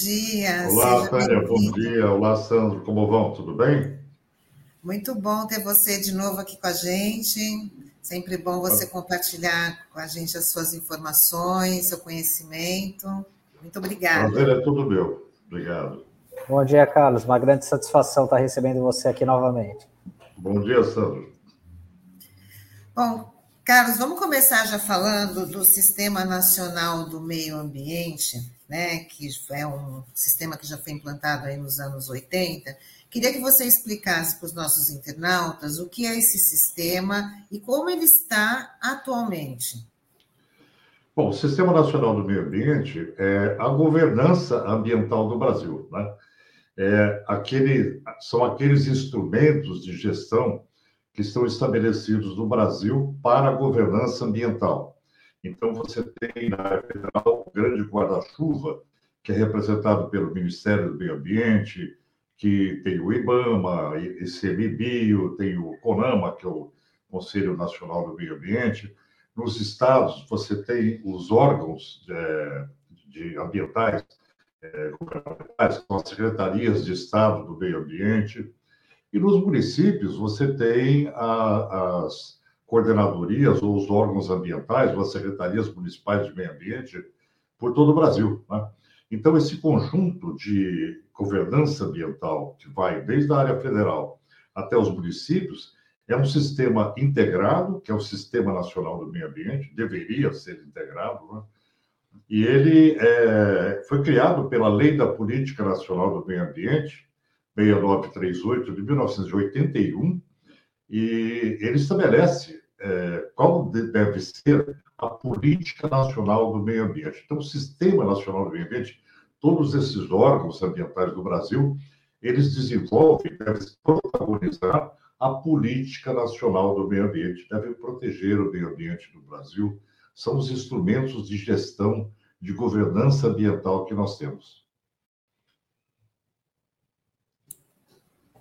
Dia. Olá, Tânia, bom dia. Olá, Sandro, como vão? Tudo bem? Muito bom ter você de novo aqui com a gente. Sempre bom você compartilhar com a gente as suas informações, seu conhecimento. Muito obrigada. Prazer é tudo meu. Obrigado. Bom dia, Carlos. Uma grande satisfação estar recebendo você aqui novamente. Bom dia, Sandro. Bom, Carlos, vamos começar já falando do Sistema Nacional do Meio Ambiente, né, que é um sistema que já foi implantado aí nos anos 80. Queria que você explicasse para os nossos internautas o que é esse sistema e como ele está atualmente. Bom, o Sistema Nacional do Meio Ambiente é a governança ambiental do Brasil. Né? É aquele, são aqueles instrumentos de gestão que estão estabelecidos no Brasil para a governança ambiental. Então, você tem na área federal o grande guarda-chuva, que é representado pelo Ministério do Meio Ambiente, que tem o IBAMA, ICMBio, tem o CONAMA, que é o Conselho Nacional do Meio Ambiente. Nos estados, você tem os órgãos é, de ambientais, é, governamentais, com as secretarias de Estado do Meio Ambiente, e nos municípios, você tem a, as coordenadorias ou os órgãos ambientais, ou as secretarias municipais de meio ambiente, por todo o Brasil. Né? Então, esse conjunto de governança ambiental, que vai desde a área federal até os municípios, é um sistema integrado, que é o Sistema Nacional do Meio Ambiente, deveria ser integrado, né? e ele é, foi criado pela Lei da Política Nacional do Meio Ambiente, 6938 de 1981, e ele estabelece é, qual deve ser a política nacional do meio ambiente. Então, o Sistema Nacional do Meio Ambiente, todos esses órgãos ambientais do Brasil, eles desenvolvem, devem protagonizar a política nacional do meio ambiente, devem proteger o meio ambiente do Brasil, são os instrumentos de gestão, de governança ambiental que nós temos.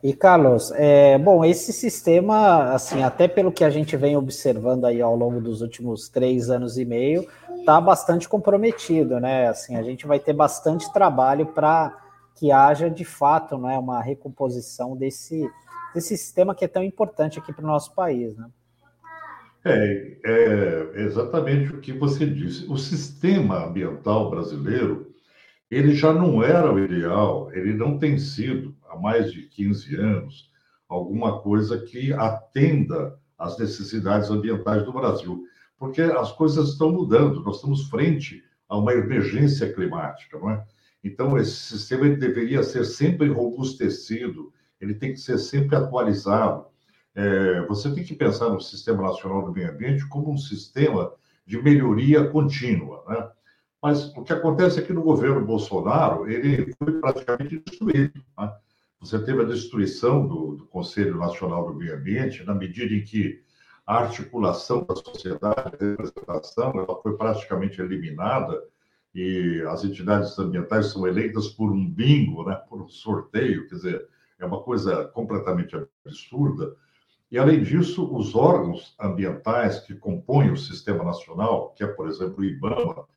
E Carlos, é, bom, esse sistema, assim, até pelo que a gente vem observando aí ao longo dos últimos três anos e meio, está bastante comprometido, né? Assim, a gente vai ter bastante trabalho para que haja de fato, né, uma recomposição desse, desse sistema que é tão importante aqui para o nosso país, né? É, é exatamente o que você disse. O sistema ambiental brasileiro ele já não era o ideal, ele não tem sido, há mais de 15 anos, alguma coisa que atenda às necessidades ambientais do Brasil, porque as coisas estão mudando, nós estamos frente a uma emergência climática, não é? Então, esse sistema deveria ser sempre robustecido, ele tem que ser sempre atualizado. É, você tem que pensar no Sistema Nacional do Meio Ambiente como um sistema de melhoria contínua, né? Mas o que acontece é que no governo Bolsonaro, ele foi praticamente destruído. Né? Você teve a destruição do, do, Conselho Nacional do Meio Ambiente, na medida em que a articulação da sociedade, a representação, ela foi praticamente eliminada e as entidades ambientais são eleitas por um bingo, né, por um sorteio, quer dizer, é uma coisa completamente absurda. E, além disso, os órgãos ambientais que compõem o sistema nacional, que é, por exemplo, o IBAMA,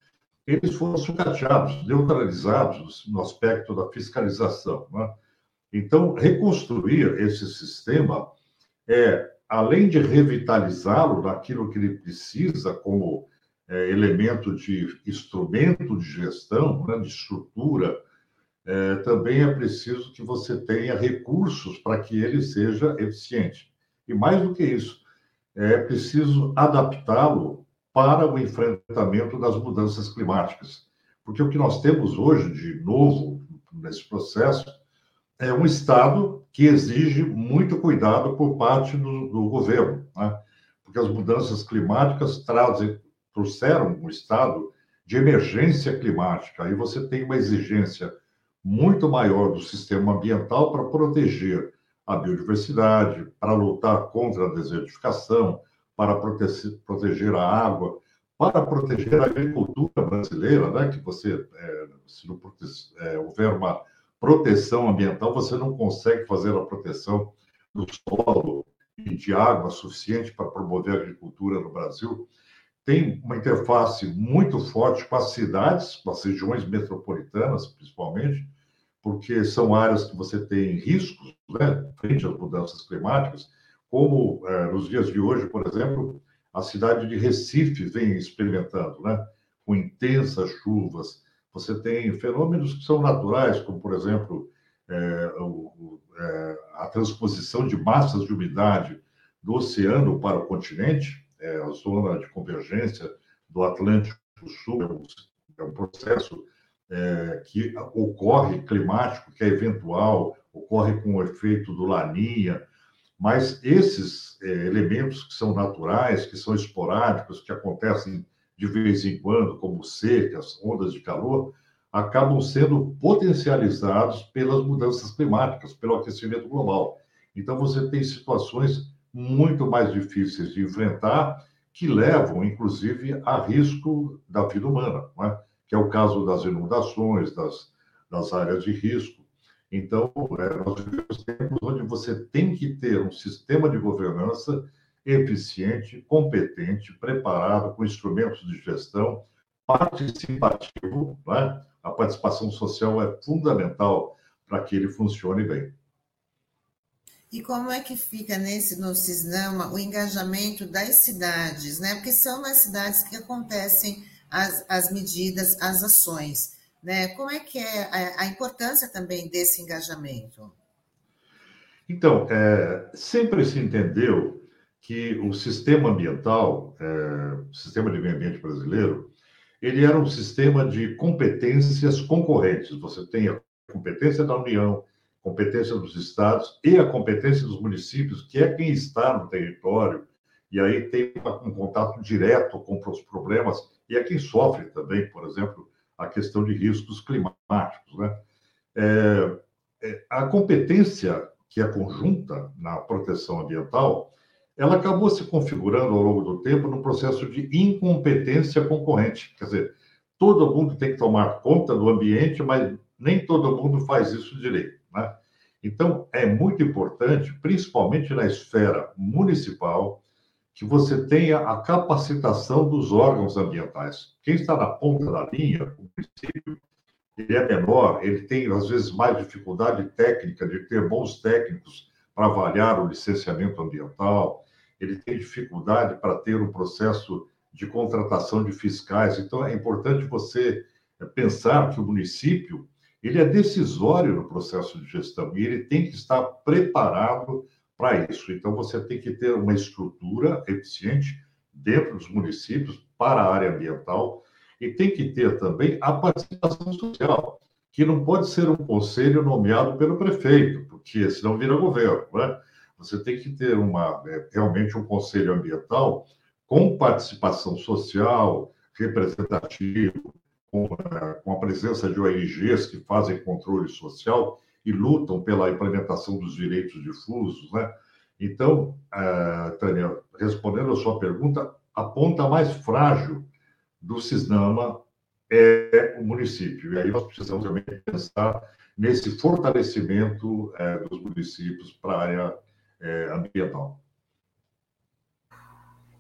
eles foram sucateados, neutralizados no aspecto da fiscalização. Né? Então, reconstruir esse sistema é, além de revitalizá-lo naquilo que ele precisa como é, elemento de instrumento de gestão, né, de estrutura, é, também é preciso que você tenha recursos para que ele seja eficiente. E mais do que isso, é preciso adaptá-lo para o enfrentamento das mudanças climáticas. Porque o que nós temos hoje de novo nesse processo é um Estado que exige muito cuidado por parte do, do governo, né? porque as mudanças climáticas trazem, trouxeram um estado de emergência climática. Aí você tem uma exigência muito maior do sistema ambiental para proteger a biodiversidade, para lutar contra a desertificação, para proteger, proteger a água, para proteger a agricultura brasileira, né? que você, é, se não é, houver uma proteção ambiental, você não consegue fazer a proteção do solo e de água suficiente para promover a agricultura no Brasil. tem uma interface muito forte com as cidades, com as regiões metropolitanas, principalmente, porque são áreas que você tem riscos né, frente às mudanças climáticas, como é, nos dias de hoje, por exemplo, a cidade de Recife vem experimentando, né, com intensas chuvas. Você tem fenômenos que são naturais, como, por exemplo, é, o, é, a transposição de massas de umidade do oceano para o continente, é, a zona de convergência do Atlântico Sul, é um, é processo é, que ocorre climático, que é eventual, ocorre com o efeito do Laninha, mas esses é, elementos que são naturais, que são esporádicos, que acontecem de vez em quando, como secas, ondas de calor, acabam sendo potencializados pelas mudanças climáticas, pelo aquecimento global. Então, você tem situações muito mais difíceis de enfrentar, que levam, inclusive, a risco da vida humana, é? que é o caso das inundações, das, das áreas de risco. Então, é, nós vivemos tempos onde você tem que ter um sistema de governança eficiente, competente, preparado, com instrumentos de gestão, participativo, né? a participação social é fundamental para que ele funcione bem. E como é que fica nesse no Cisnama o engajamento das cidades, né? Porque são nas cidades que acontecem as, as medidas, as ações, né? Como é que é a, a importância também desse engajamento? Então, é, sempre se entendeu que o sistema ambiental, é, o sistema de meio ambiente brasileiro, ele era um sistema de competências concorrentes. Você tem a competência da União, competência dos estados e a competência dos municípios, que é quem está no território, e aí tem um contato direto com os problemas, e é quem sofre também, por exemplo, a questão de riscos climáticos. Né? É, é a competência que é conjunta na proteção ambiental, ela acabou se configurando ao longo do tempo no processo de incompetência concorrente. Quer dizer, todo mundo tem que tomar conta do ambiente, mas nem todo mundo faz isso direito. Né? Então, é muito importante, principalmente na esfera municipal, que você tenha a capacitação dos órgãos ambientais. Quem está na ponta da linha, o município, ele é menor, ele tem, às vezes, mais dificuldade técnica de ter bons técnicos para avaliar o licenciamento ambiental, ele tem dificuldade para ter um processo de contratação de fiscais. Então, é importante você pensar que o município ele é decisório no processo de gestão e ele tem que estar preparado para isso. Então, você tem que ter uma estrutura eficiente dentro dos municípios para a área ambiental e tem que ter também a participação social, que não pode ser um conselho nomeado pelo prefeito, porque senão vira governo, né? Você tem que ter uma, é, realmente um conselho ambiental com participação social, representativo, com, é, com a presença de ONGs que fazem controle social e lutam pela implementação dos direitos difusos, né? Então, uh, Tânia, respondendo a sua pergunta, a ponta mais frágil do Cisnama é o município. E aí nós precisamos também pensar nesse fortalecimento uh, dos municípios para a área é, ambiental.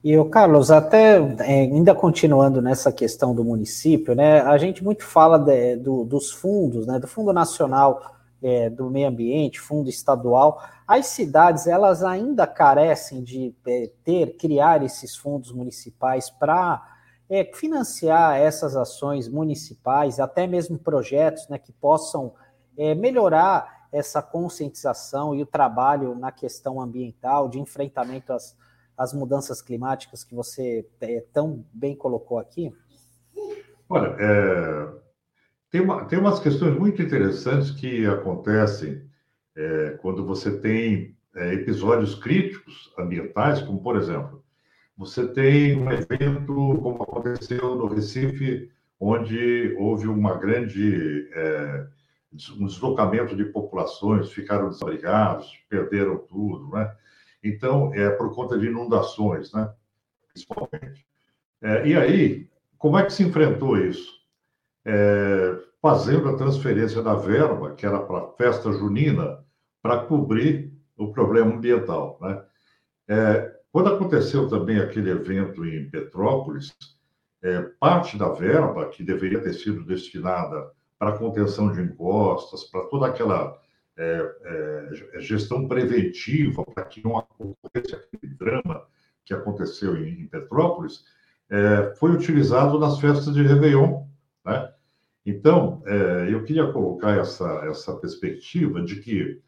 E o Carlos, até é, ainda continuando nessa questão do município, né? A gente muito fala de, do, dos fundos, né? Do Fundo Nacional é, do Meio Ambiente, Fundo Estadual. As cidades elas ainda carecem de é, ter, criar esses fundos municipais para é, financiar essas ações municipais, até mesmo projetos, né? Que possam melhorar essa conscientização e o trabalho na questão ambiental, de enfrentamento às, às mudanças climáticas que você é, tão bem colocou aqui? Olha, é, tem, uma, tem umas questões muito interessantes que acontecem é, quando você tem é, episódios críticos ambientais, como, por exemplo, você tem um evento como aconteceu no Recife, onde houve uma grande é, um deslocamento de populações, ficaram desabrigados, perderam tudo, né? Então, é por conta de inundações, né? Principalmente. É, e aí, como é que se enfrentou isso? É, fazendo a transferência da verba, que era para festa junina, para cobrir o problema ambiental, né? É, Quando aconteceu também aquele evento em Petrópolis, é, parte da verba que deveria ter sido destinada para contenção de encostas, para toda aquela é, é, gestão preventiva, para que não ocorresse aquele drama que aconteceu em, em Petrópolis, é, foi utilizado nas festas de Réveillon. Né? Então, é, eu queria colocar essa, essa perspectiva de que,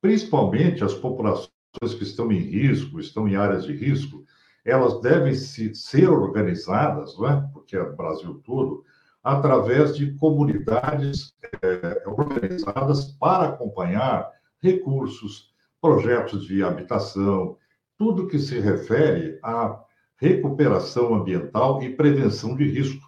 principalmente as populações que estão em risco, estão em áreas de risco, elas devem se, ser organizadas, né? porque é o Brasil todo, através de comunidades é, organizadas para acompanhar recursos, projetos de habitação, tudo que se refere à recuperação ambiental e prevenção de risco.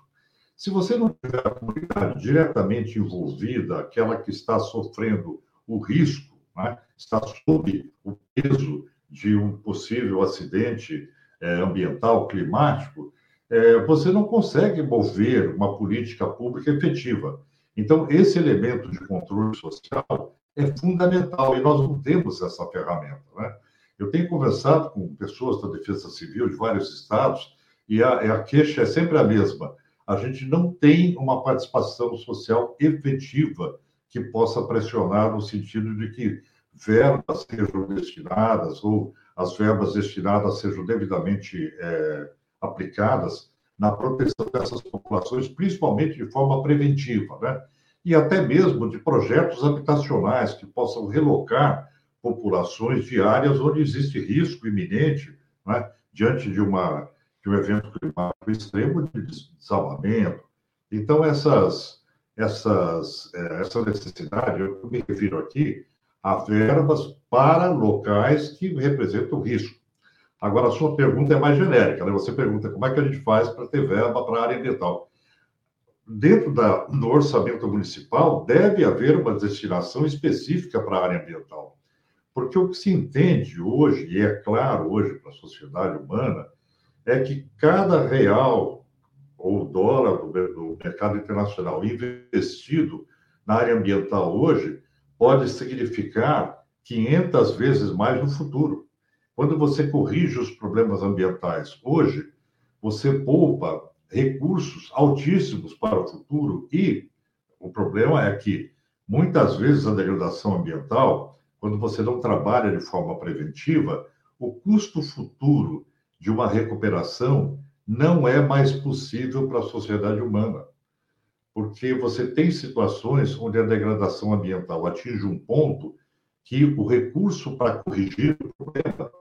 Se você não tiver a comunidade diretamente envolvida, aquela que está sofrendo o risco, né, está sob o peso de um possível acidente é, ambiental, climático, é, você não consegue mover uma política pública efetiva. Então, esse elemento de controle social é fundamental e nós não temos essa ferramenta. Né? Eu tenho conversado com pessoas da Defesa Civil de vários estados e a, a queixa é sempre a mesma. A gente não tem uma participação social efetiva que possa pressionar no sentido de que verbas sejam destinadas ou as verbas destinadas sejam devidamente é, aplicadas na proteção dessas populações, principalmente de forma preventiva, né? E até mesmo de projetos habitacionais que possam relocar populações de áreas onde existe risco iminente, né? diante de, uma, de um evento climático extremo de desabamento. Então, essas, essas, é, essa necessidade, eu me refiro aqui a verbas para locais que representam risco. Agora, a sua pergunta é mais genérica, né? Você pergunta como é que a gente faz para ter verba para a área ambiental. Dentro da, do orçamento municipal, deve haver uma destinação específica para a área ambiental. Porque o que se entende hoje, e é claro hoje para a sociedade humana, é que cada real ou dólar do, do mercado internacional investido na área ambiental hoje pode significar 500 vezes mais no futuro. Quando você corrige os problemas ambientais hoje, você poupa recursos altíssimos para o futuro e o problema é que muitas vezes a degradação ambiental, quando você não trabalha de forma preventiva, o custo futuro de uma recuperação não é mais possível para a sociedade humana. Porque você tem situações onde a degradação ambiental atinge um ponto que o recurso para corrigir o problema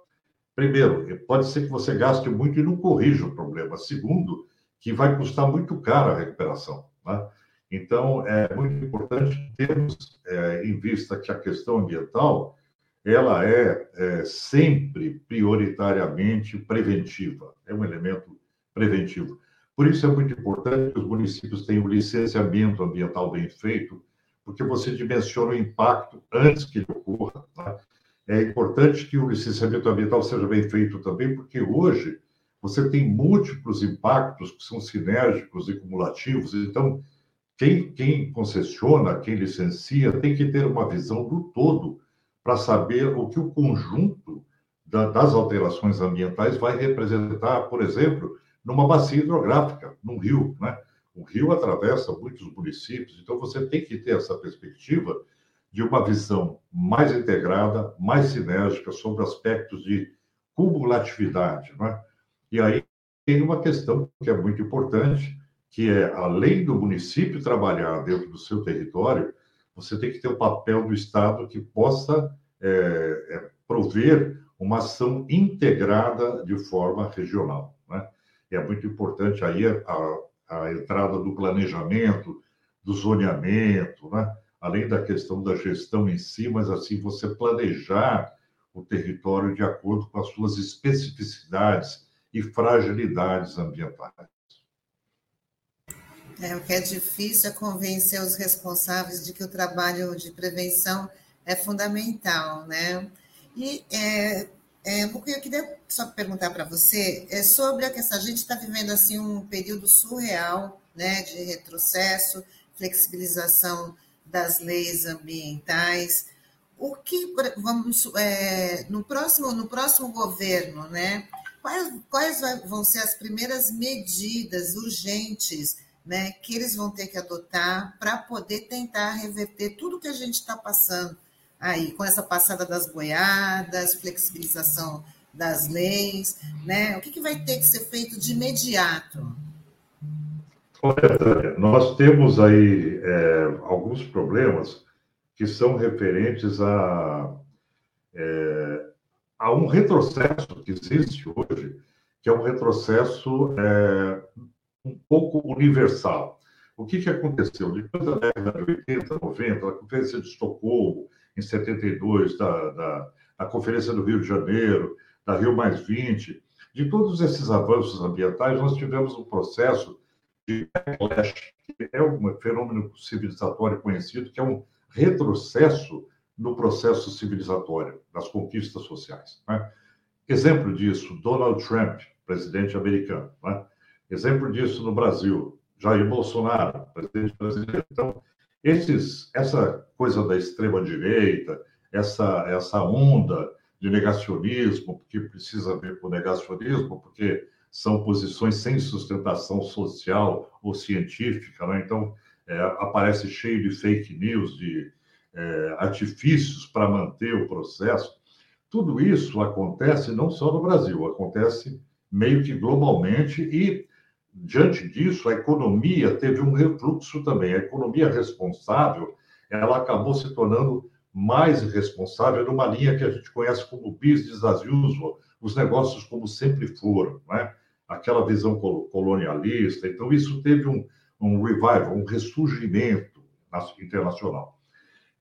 Primeiro, pode ser que você gaste muito e não corrija o problema. Segundo, que vai custar muito caro a recuperação. Né? Então, é muito importante termos é, em vista que a questão ambiental ela é, é, sempre prioritariamente preventiva, é um elemento preventivo. Por isso é muito importante que os municípios tenham licenciamento ambiental bem feito, porque você dimensiona o impacto antes que ele ocorra. Tá? É importante que o licenciamento ambiental seja bem feito também, porque hoje você tem múltiplos impactos que são sinérgicos e cumulativos. Então, quem, quem concessiona, quem licencia, tem que ter uma visão do todo para saber o que o conjunto da, das alterações ambientais vai representar, por exemplo, numa bacia hidrográfica, num rio. Né? O rio atravessa muitos municípios, então você tem que ter essa perspectiva de uma visão mais integrada, mais sinérgica sobre aspectos de cumulatividade. Né? E aí tem uma questão que é muito importante, que é, além do município trabalhar dentro do seu território, você tem que ter o um papel do Estado que possa é, é, prover uma ação integrada de forma regional. Né? É muito importante aí a, a entrada do planejamento, do zoneamento, né? Além da questão da gestão em si, mas assim você planejar o território de acordo com as suas especificidades e fragilidades ambientais. É, o que é difícil é convencer os responsáveis de que o trabalho de prevenção é fundamental, né? E é, é, eu queria só perguntar para você é sobre a questão. A gente está vivendo assim um período surreal, né, de retrocesso, flexibilização das leis ambientais. o que vamos é, no próximo no próximo governo, né? Quais, quais vão ser as primeiras medidas urgentes, né, que eles vão ter que adotar para poder tentar reverter tudo que a gente está passando aí com essa passada das boiadas, flexibilização das leis, né? O que, que vai ter que ser feito de imediato? Olha, nós temos aí é, alguns problemas que são referentes a, é, a um retrocesso que existe hoje, que é um retrocesso é, um pouco universal. O que, que aconteceu? Depois da década de 80, 90, a Conferência de Estocolmo, em 72, da, da, da Conferência do Rio de Janeiro, da Rio Mais 20, de todos esses avanços ambientais, nós tivemos um processo de backlash, que é um fenômeno civilizatório conhecido, que é um retrocesso no processo civilizatório, das conquistas sociais. Né? Exemplo disso, Donald Trump, presidente americano. Né? Exemplo disso no Brasil, Jair Bolsonaro, presidente brasileiro. Então, esses, essa coisa da extrema-direita, essa, essa onda de negacionismo, que precisa ver com negacionismo, porque são posições sem sustentação social ou científica, né? então é, aparece cheio de fake news, de é, artifícios para manter o processo. Tudo isso acontece não só no Brasil, acontece meio que globalmente e diante disso a economia teve um refluxo também. A economia responsável, ela acabou se tornando mais responsável numa linha que a gente conhece como business as usual, os negócios como sempre foram, né? aquela visão colonialista. Então, isso teve um, um revival, um ressurgimento internacional.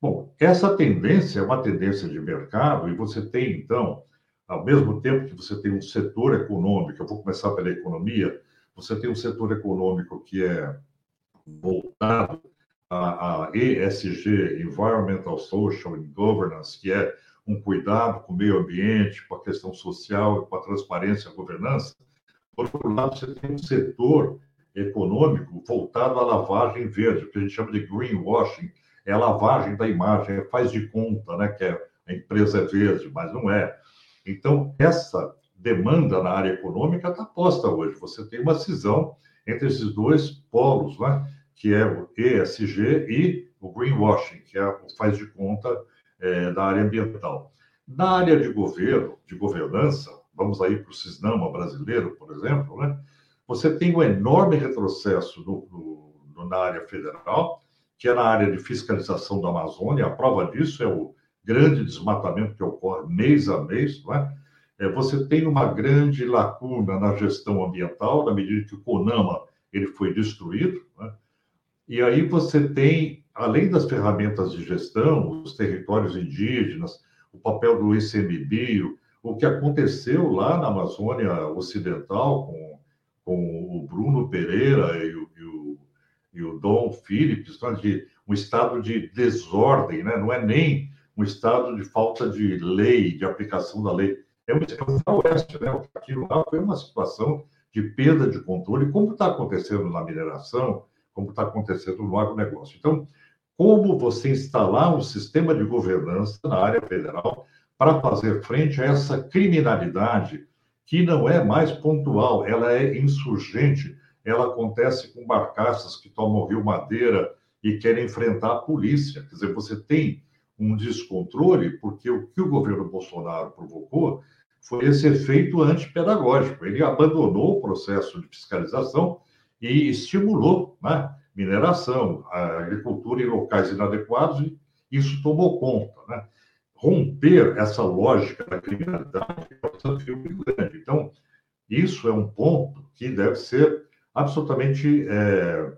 Bom, essa tendência é uma tendência de mercado, e você tem, então, ao mesmo tempo que você tem um setor econômico, eu vou começar pela economia, você tem um setor econômico que é voltado a, a ESG, Environmental, Social and Governance, que é um cuidado com o meio ambiente, com a questão social, com a transparência e a governança. Por outro lado, você tem um setor econômico voltado à lavagem verde, o que a gente chama de greenwashing, é a lavagem da imagem, é faz de conta, né, que é, a empresa é verde, mas não é. Então, essa demanda na área econômica está posta hoje. Você tem uma cisão entre esses dois polos, né? que é o ESG e o greenwashing, que é o faz de conta é, da área ambiental. Na área de governo, de governança, vamos aí para o Cisnama brasileiro, por exemplo, né? você tem um enorme retrocesso no, no, na área federal, que é na área de fiscalização da Amazônia. A prova disso é o grande desmatamento que ocorre mês a mês, não é? é você tem uma grande lacuna na gestão ambiental, na medida que o CONAMA ele foi destruído, né? E aí você tem, além das ferramentas de gestão, os territórios indígenas, o papel do ICMBio, o que aconteceu lá na Amazônia Ocidental com, com o Bruno Pereira e o, e o, e o Dom Phillips, né, de um estado de desordem, né? não é nem um estado de falta de lei, de aplicação da lei. É um estado oeste, né? Aquilo lá foi uma situação de perda de controle, como está acontecendo na mineração, como está acontecendo no agronegócio. Então, como você instalar um sistema de governança na área federal para fazer frente a essa criminalidade que não é mais pontual, ela é insurgente, ela acontece com barcaças que tomam Rio Madeira e querem enfrentar a polícia. Quer dizer, você tem um descontrole, porque o que o governo Bolsonaro provocou foi esse efeito antipedagógico. Ele abandonou o processo de fiscalização e estimulou né, mineração, agricultura em locais inadequados, e isso tomou conta. Né? Romper essa lógica da criminalidade é um desafio muito grande. Então, isso é um ponto que deve ser absolutamente, é,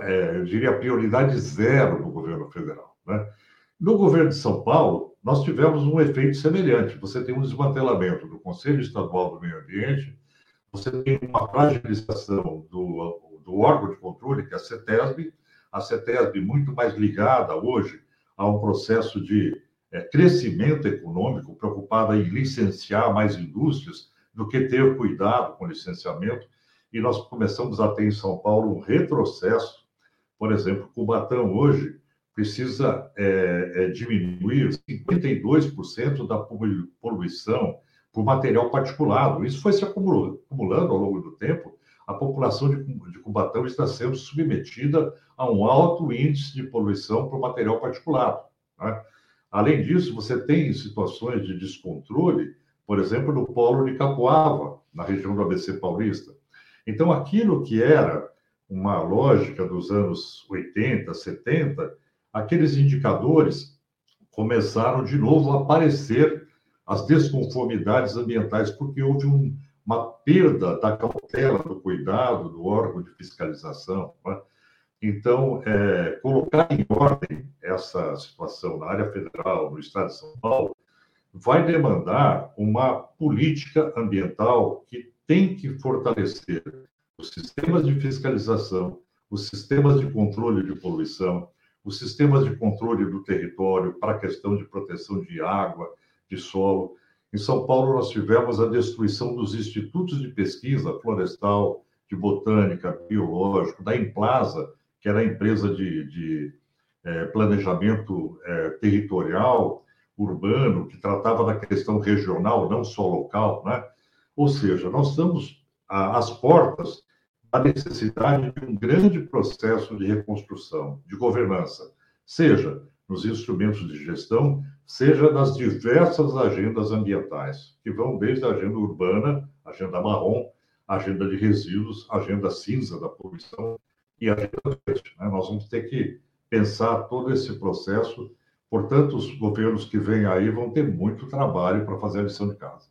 é, eu diria, prioridade zero no governo federal. Né? No governo de São Paulo, nós tivemos um efeito semelhante. Você tem um desmantelamento do Conselho Estadual do Meio Ambiente, você tem uma fragilização do, do órgão de controle, que é a CETESB, a CETESB muito mais ligada hoje a um processo de é, crescimento econômico, preocupada em licenciar mais indústrias do que ter cuidado com licenciamento. E nós começamos a ter em São Paulo um retrocesso. Por exemplo, Cubatão hoje precisa é, é, diminuir 52% da poluição por material particulado. Isso foi se acumulando ao longo do tempo. A população de, de Cubatão está sendo submetida a um alto índice de poluição por material particulado. Né? Além disso, você tem situações de descontrole, por exemplo, no polo de Capoava, na região do ABC Paulista. Então, aquilo que era uma lógica dos anos 80, 70, aqueles indicadores começaram de novo a aparecer as desconformidades ambientais, porque houve um, uma perda da cautela, do cuidado do órgão de fiscalização. Né? Então, é, colocar em ordem essa situação na área federal, no estado de São Paulo, vai demandar uma política ambiental que tem que fortalecer os sistemas de fiscalização, os sistemas de controle de poluição, os sistemas de controle do território para a questão de proteção de água, de solo. Em São Paulo, nós tivemos a destruição dos institutos de pesquisa florestal, de botânica, biológico, da Emplasa, que era a empresa de, de é, planejamento é, territorial, urbano, que tratava da questão regional, não só local, né? Ou seja, nós estamos às portas da necessidade de um grande processo de reconstrução, de governança, seja nos instrumentos de gestão, seja nas diversas agendas ambientais, que vão desde a agenda urbana, agenda marrom, agenda de resíduos, agenda cinza da poluição e agenda verde. Né? Nós vamos ter que pensar todo esse processo. Portanto, os governos que vêm aí vão ter muito trabalho para fazer a lição de casa.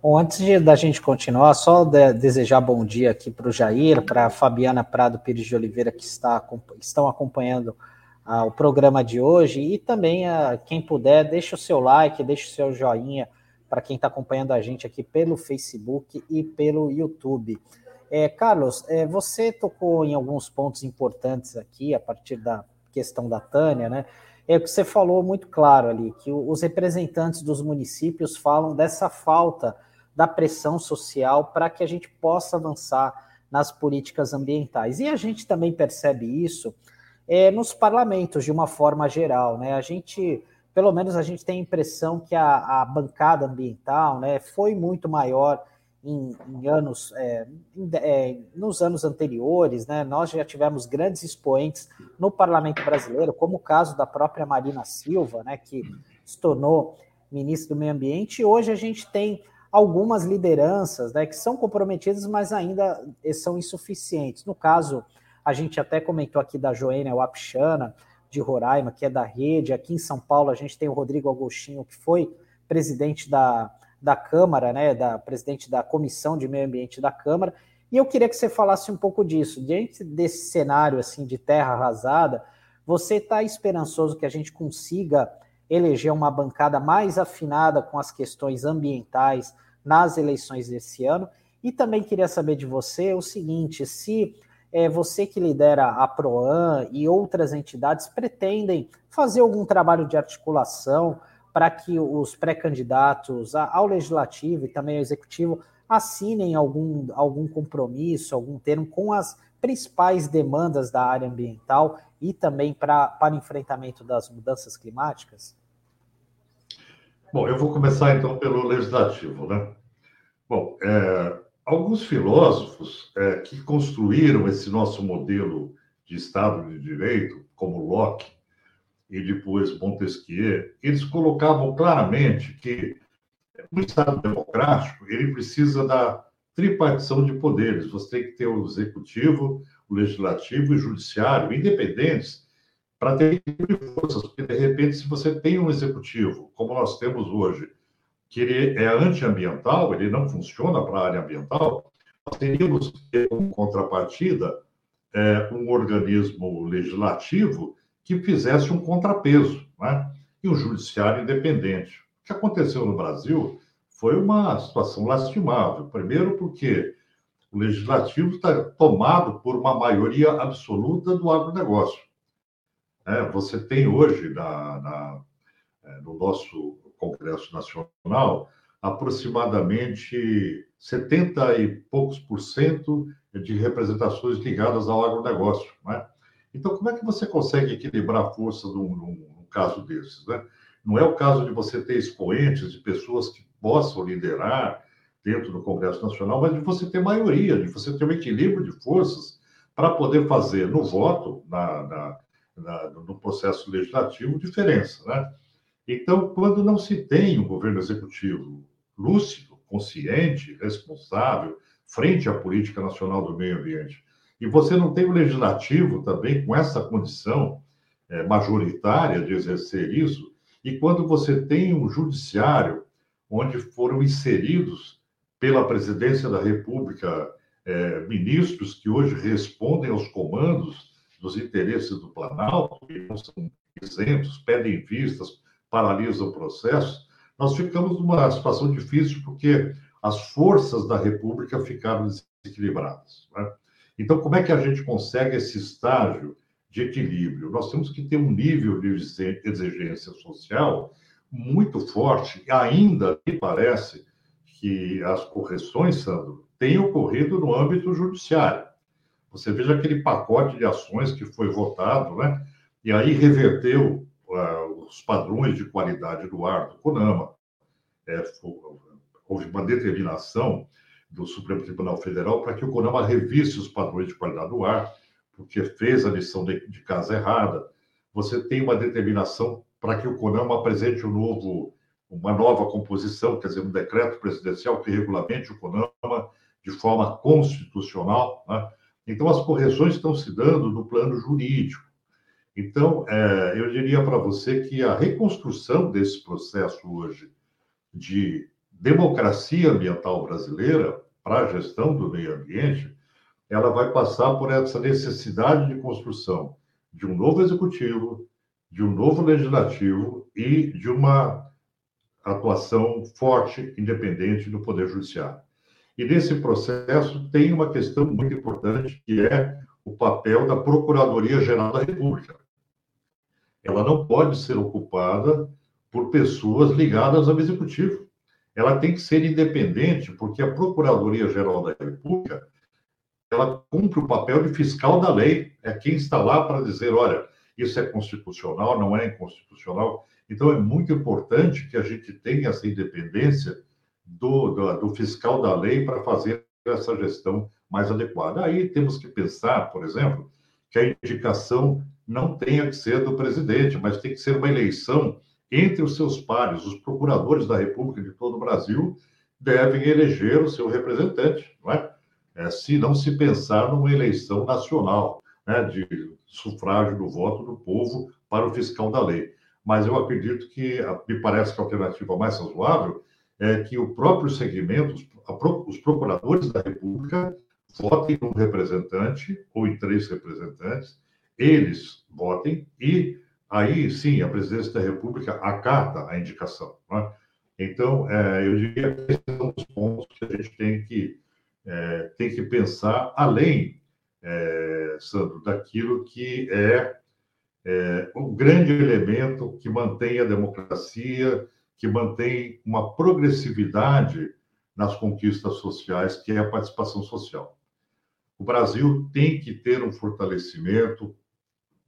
Bom, antes de, da gente continuar, só de, desejar bom dia aqui para o Jair, para a Fabiana Prado Pires de Oliveira, que está, estão acompanhando ah, o programa de hoje, e também a quem puder, deixe o seu like, deixe o seu joinha para quem está acompanhando a gente aqui pelo Facebook e pelo YouTube. É, Carlos, é, você tocou em alguns pontos importantes aqui, a partir da questão da Tânia, né? É o que você falou muito claro ali, que os representantes dos municípios falam dessa falta da pressão social para que a gente possa avançar nas políticas ambientais. E a gente também percebe isso é, nos parlamentos, de uma forma geral. Né? A gente, pelo menos, a gente tem a impressão que a, a bancada ambiental né, foi muito maior em, em anos, é, em, é, nos anos anteriores, né? Nós já tivemos grandes expoentes no parlamento brasileiro, como o caso da própria Marina Silva, né? Que se tornou ministro do Meio Ambiente, e hoje a gente tem algumas lideranças né, que são comprometidas, mas ainda são insuficientes. No caso, a gente até comentou aqui da Joênia Wapichana, de Roraima, que é da rede. Aqui em São Paulo, a gente tem o Rodrigo Agostinho, que foi presidente da, da Câmara, né, da presidente da Comissão de Meio Ambiente da Câmara. E eu queria que você falasse um pouco disso. Diante desse cenário assim de terra arrasada, você está esperançoso que a gente consiga eleger uma bancada mais afinada com as questões ambientais nas eleições desse ano. E também queria saber de você o seguinte: se é, você que lidera a PROAN e outras entidades pretendem fazer algum trabalho de articulação para que os pré-candidatos ao legislativo e também ao executivo assinem algum, algum compromisso, algum termo com as principais demandas da área ambiental e também pra, para enfrentamento das mudanças climáticas? Bom, eu vou começar então pelo legislativo, né? Bom, é, alguns filósofos é, que construíram esse nosso modelo de Estado de Direito, como Locke e depois Montesquieu, eles colocavam claramente que no Estado democrático ele precisa da tripartição de poderes. Você tem que ter o executivo, o legislativo e o judiciário independentes para ter forças, porque de repente, se você tem um executivo, como nós temos hoje, que ele é antiambiental, ele não funciona para a área ambiental, nós teríamos como contrapartida, é, um organismo legislativo que fizesse um contrapeso, né? e um judiciário independente. O que aconteceu no Brasil foi uma situação lastimável. Primeiro, porque o legislativo está tomado por uma maioria absoluta do agronegócio. É, você tem hoje na, na, é, no nosso Congresso Nacional aproximadamente 70 e poucos por cento de representações ligadas ao agronegócio. Né? Então, como é que você consegue equilibrar a força num, num, caso desses? Né? Não é o caso de você ter expoentes de pessoas que possam liderar dentro do Congresso Nacional, mas de você ter maioria, de você ter um equilíbrio de forças para poder fazer no voto, na, na, na, no processo legislativo, diferença. Né? Então, quando não se tem um governo executivo lúcido, consciente, responsável, frente à política nacional do meio ambiente, e você não tem o legislativo também com essa condição é, majoritária de exercer isso, e quando você tem um judiciário onde foram inseridos pela presidência da República é, ministros que hoje respondem aos comandos dos interesses do Planalto, e não são isentos, pedem vistas, paralisam o processo, nós ficamos numa situação difícil porque as forças da República ficaram desequilibradas. Né? Então, como é que a gente consegue esse estágio de equilíbrio? Nós temos que ter um nível de exigência social muito forte, ainda me parece que as correções, Sandro, têm ocorrido no âmbito judiciário. Você veja aquele pacote de ações que foi votado, né? E aí reverteu os padrões de qualidade do ar do CONAMA. É, houve uma determinação do Supremo Tribunal Federal para que o CONAMA revisse os padrões de qualidade do ar, porque fez a lição de, de casa errada. Você tem uma determinação para que o CONAMA apresente um novo, uma nova composição, quer dizer, um decreto presidencial que regulamente o CONAMA de forma constitucional. Né? Então, as correções estão se dando no plano jurídico. Então, é, eu diria para você que a reconstrução desse processo hoje de democracia ambiental brasileira para a gestão do meio ambiente, ela vai passar por essa necessidade de construção de um novo executivo, de um novo legislativo e de uma atuação forte, independente do Poder Judiciário. E nesse processo tem uma questão muito importante, que é o papel da Procuradoria-Geral da República. Ela não pode ser ocupada por pessoas ligadas ao Executivo ela tem que ser independente, porque a Procuradoria-Geral da República ela cumpre o papel de fiscal da lei, é quem está lá para dizer, olha, isso é constitucional, não é inconstitucional. Então, é muito importante que a gente tenha essa independência do, do, do fiscal da lei para fazer essa gestão mais adequada. Aí temos que pensar, por exemplo, que a indicação não tenha que ser do presidente, mas tem que ser uma eleição entre os seus pares, os procuradores da República de todo o Brasil devem eleger o seu representante, não é? é se não se pensar numa eleição nacional, né, de sufrágio do voto do povo para o fiscal da lei. Mas eu acredito que, me parece que a alternativa mais razoável é que o próprio segmento, os procuradores da República, votem um representante ou em três representantes, eles votem e aí sim a presidência da República acata a indicação. Né? Então, é, eu diria que esses são os pontos que a gente tem que, é, tem que pensar além, é, Sandro, daquilo que é, é o grande elemento que mantém a democracia, que mantém uma progressividade nas conquistas sociais, que é a participação social. O Brasil tem que ter um fortalecimento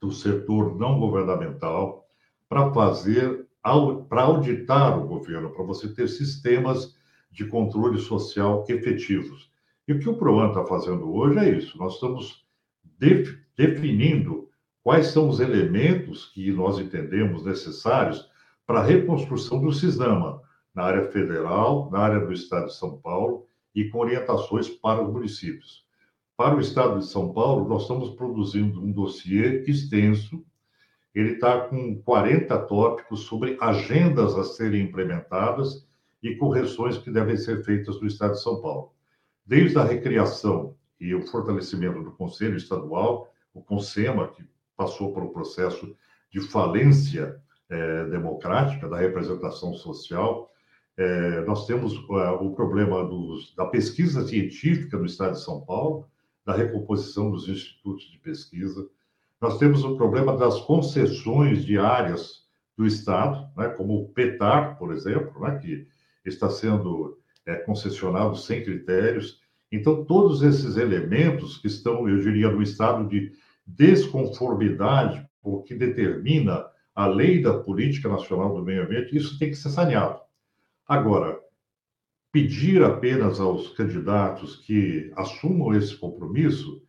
do setor não governamental para fazer, para auditar o governo, para você ter sistemas de controle social efetivos. E o que o PROAN está fazendo hoje é isso. Nós estamos def, definindo quais são os elementos que nós entendemos necessários para a reconstrução do CISNAMA na área federal, na área do Estado de São Paulo e com orientações para os municípios. Para o Estado de São Paulo, nós estamos produzindo um dossiê extenso. Ele está com 40 tópicos sobre agendas a serem implementadas e correções que devem ser feitas no Estado de São Paulo. Desde a recriação e o fortalecimento do Conselho Estadual, o CONSEMA, que passou por um processo de falência é, democrática da representação social. É, nós temos é, o problema dos, da pesquisa científica no Estado de São Paulo, da recomposição dos institutos de pesquisa. Nós temos o problema das concessões de áreas do Estado, né, como o PETAR, por exemplo, né, que está sendo é, concessionado sem critérios. Então, todos esses elementos que estão, eu diria, no estado de desconformidade o que determina a lei da política nacional do meio ambiente, isso tem que ser saneado. Agora, pedir apenas aos candidatos que assumam esse compromisso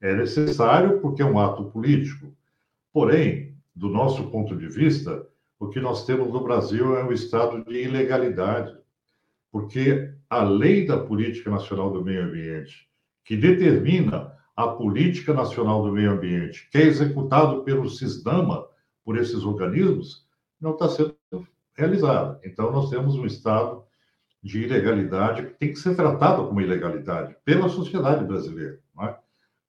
é necessário porque é um ato político. Porém, do nosso ponto de vista, o que nós temos no Brasil é um estado de ilegalidade, porque a lei da política nacional do meio ambiente, que determina a política nacional do meio ambiente, que é executado pelo CISDAMA, por esses organismos, não está sendo realizada. Então, nós temos um estado de ilegalidade que tem que ser tratado como ilegalidade pela sociedade brasileira, não é?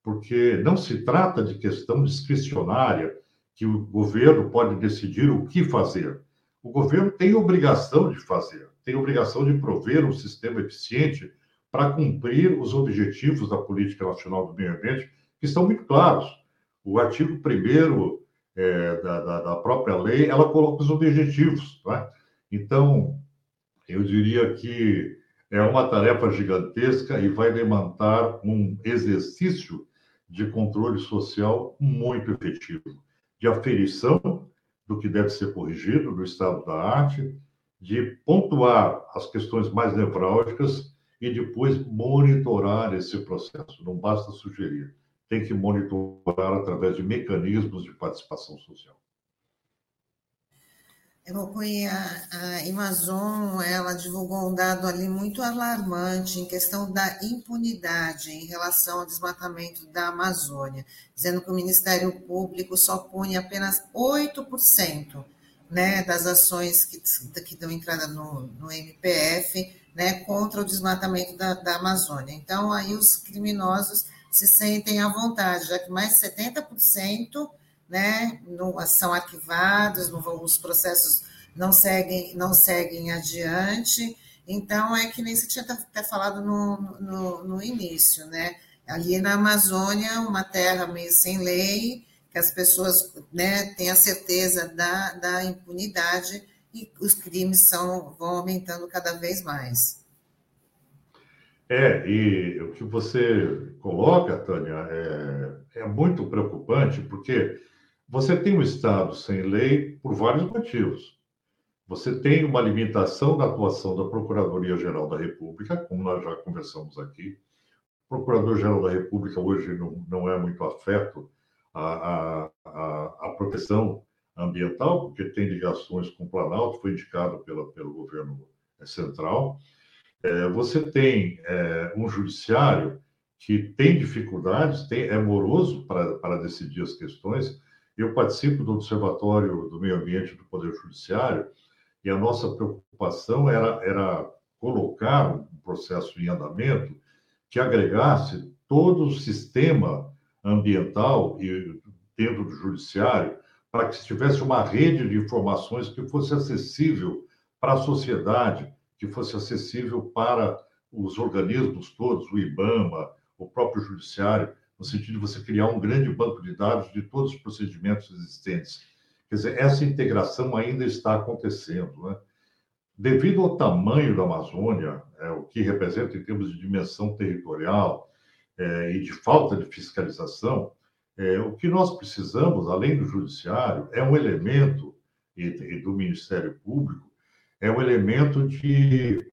porque não se trata de questão discricionária que o governo pode decidir o que fazer. O governo tem obrigação de fazer, tem obrigação de prover um sistema eficiente para cumprir os objetivos da política nacional do meio ambiente, que estão muito claros. O artigo 1 é, da, da, da, própria lei, ela coloca os objetivos. É? Então, eu diria que é uma tarefa gigantesca e vai demandar um exercício de controle social muito efetivo de aferição do que deve ser corrigido no estado da arte, de pontuar as questões mais nevrálgicas e depois monitorar esse processo. Não basta sugerir, tem que monitorar através de mecanismos de participação social. A, a Amazon ela divulgou um dado ali muito alarmante em questão da impunidade em relação ao desmatamento da Amazônia, dizendo que o Ministério Público só pune apenas 8% né, das ações que, que dão entrada no, no MPF né, contra o desmatamento da, da Amazônia. Então, aí os criminosos se sentem à vontade, já que mais de 70% né, não, são arquivados, não, os processos não seguem, não seguem adiante. Então, é que nem você tinha até falado no, no, no início, né? Ali na Amazônia, uma terra meio sem lei, que as pessoas né, têm a certeza da, da impunidade e os crimes são, vão aumentando cada vez mais. É, e o que você coloca, Tânia, é, é muito preocupante, porque você tem um Estado sem lei por vários motivos. Você tem uma limitação da atuação da Procuradoria-Geral da República, como nós já conversamos aqui. O Procurador-Geral da República hoje não, não é muito afeto à, à, à, proteção ambiental, porque tem ligações com o Planalto, foi indicado pela, pelo governo central. É, você tem é, um judiciário que tem dificuldades, tem, é moroso para, para decidir as questões, eu participo do Observatório do Meio Ambiente do Poder Judiciário e a nossa preocupação era, era colocar um processo em andamento que agregasse todo o sistema ambiental e dentro do judiciário para que se tivesse uma rede de informações que fosse acessível para a sociedade, que fosse acessível para os organismos todos, o IBAMA, o próprio judiciário, no sentido de você criar um grande banco de dados de todos os procedimentos existentes. Quer dizer, essa integração ainda está acontecendo. Né? Devido ao tamanho da Amazônia, é, o que representa em termos de dimensão territorial é, e de falta de fiscalização, é, o que nós precisamos, além do Judiciário, é um elemento, e, e do Ministério Público, é um elemento de.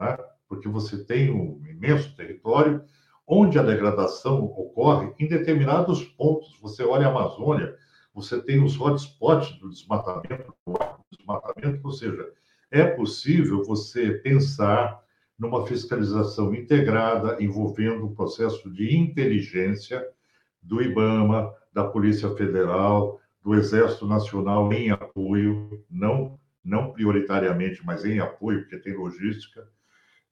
Né? porque você tem um imenso território onde a degradação ocorre em determinados pontos. Você olha a Amazônia, você tem os hotspots do desmatamento, do desmatamento, ou seja, é possível você pensar numa fiscalização integrada envolvendo o um processo de inteligência do IBAMA, da Polícia Federal, do Exército Nacional em apoio, não não prioritariamente, mas em apoio, porque tem logística,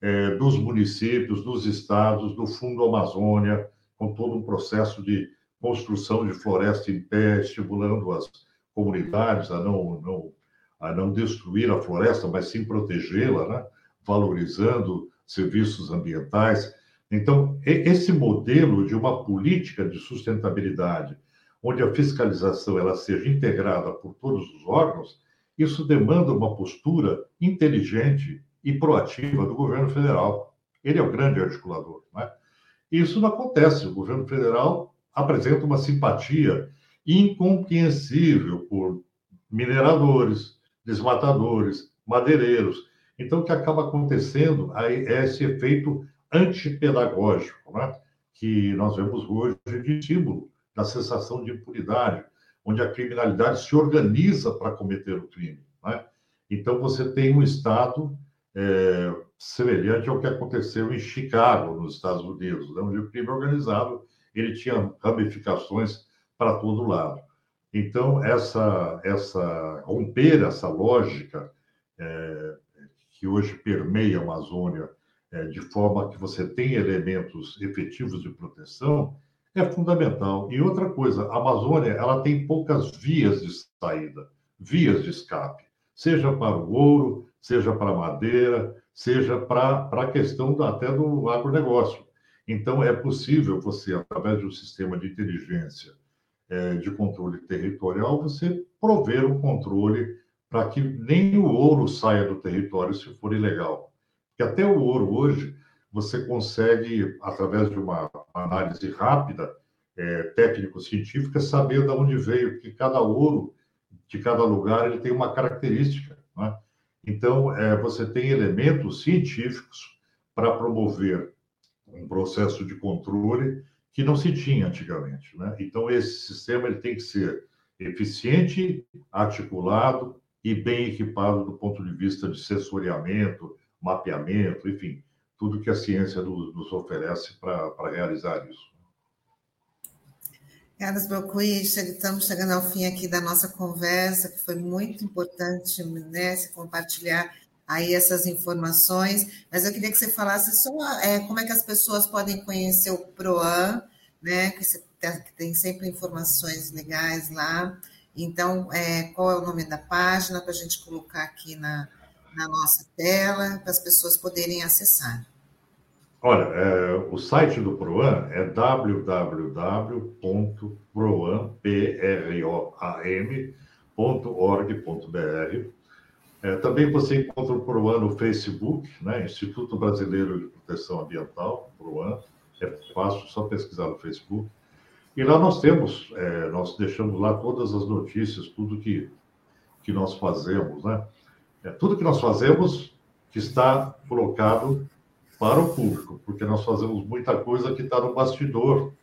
é, dos municípios, dos estados, do Fundo Amazônia, com todo um processo de construção de floresta em pé, estimulando as comunidades a não, não, a não destruir a floresta, mas sim protegê-la, né? valorizando serviços ambientais. Então, esse modelo de uma política de sustentabilidade, onde a fiscalização ela seja integrada por todos os órgãos, isso demanda uma postura inteligente e proativa do governo federal. Ele é o grande articulador. Não é? Isso não acontece. O governo federal apresenta uma simpatia incompreensível por mineradores, desmatadores, madeireiros. Então, o que acaba acontecendo é esse efeito antipedagógico, né? que nós vemos hoje de estímulo da sensação de impunidade, onde a criminalidade se organiza para cometer o crime. Né? Então, você tem um Estado é, semelhante ao que aconteceu em Chicago, nos Estados Unidos, né? onde o crime organizado ele tinha ramificações para todo lado. Então, essa, essa romper essa lógica é, que hoje permeia a Amazônia é, de forma que você tem elementos efetivos de proteção, é fundamental. E outra coisa, a Amazônia ela tem poucas vias de saída, vias de escape, seja para o ouro, seja para madeira, seja para, a questão até do agronegócio. Então, é possível você, através de um sistema de inteligência é, de controle territorial, você prover um controle para que nem o ouro saia do território se for ilegal. Porque até o ouro hoje, você consegue, através de uma análise rápida, é, técnico-científica, saber de onde veio, que cada ouro de cada lugar ele tem uma característica. Né? Então, é, você tem elementos científicos para promover um processo de controle que não se tinha antigamente. Né? Então, esse sistema ele tem que ser eficiente, articulado e bem equipado do ponto de vista de sensoriamento, mapeamento, enfim, tudo que a ciência nos oferece para realizar isso. Carlos Belcuí, estamos chegando ao fim aqui da nossa conversa, que foi muito importante né, se compartilhar aí essas informações, mas eu queria que você falasse só é, como é que as pessoas podem conhecer o PROAN, né, que, você, que tem sempre informações legais lá. Então, é, qual é o nome da página para a gente colocar aqui na, na nossa tela para as pessoas poderem acessar. Olha, é, o site do PROAM é www.proam.org.br. É, também você encontra o PROAM no Facebook, né? Instituto Brasileiro de Proteção Ambiental, PROAM. É fácil, só pesquisar no Facebook. E lá nós temos, é, nós deixamos lá todas as notícias, tudo que, que nós fazemos, né? É, tudo que nós fazemos está colocado para o público, porque nós fazemos muita coisa que está no bastidor,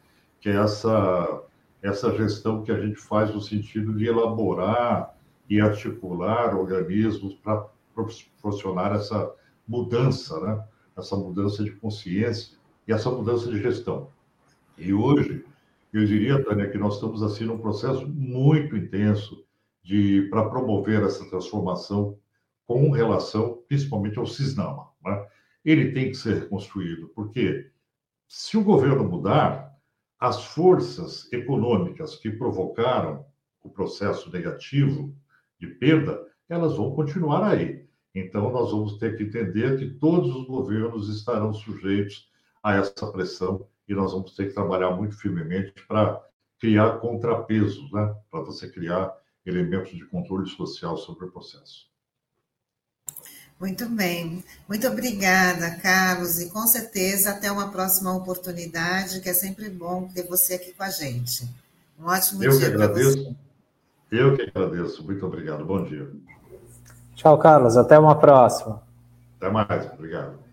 que é essa, essa gestão que a gente faz no sentido de elaborar e articular organismos para proporcionar essa mudança, né? essa mudança de consciência e essa mudança de gestão. E hoje, eu diria, Tânia, que nós estamos assim num processo muito intenso de para promover essa transformação com relação principalmente ao Cisnama. Né? Ele tem que ser reconstruído, porque se o governo mudar, as forças econômicas que provocaram o processo negativo de perda, elas vão continuar aí. Então, nós vamos ter que entender que todos os governos estarão sujeitos a essa pressão e nós vamos ter que trabalhar muito firmemente para criar contrapesos, né? para você criar elementos de controle social sobre o processo. Muito bem. Muito obrigada, Carlos. E com certeza até uma próxima oportunidade, que é sempre bom ter você aqui com a gente. Um ótimo Eu dia. Eu que agradeço. Eu que agradeço. Muito obrigado. Bom dia. Tchau, Carlos. Até uma próxima. Até mais. Obrigado.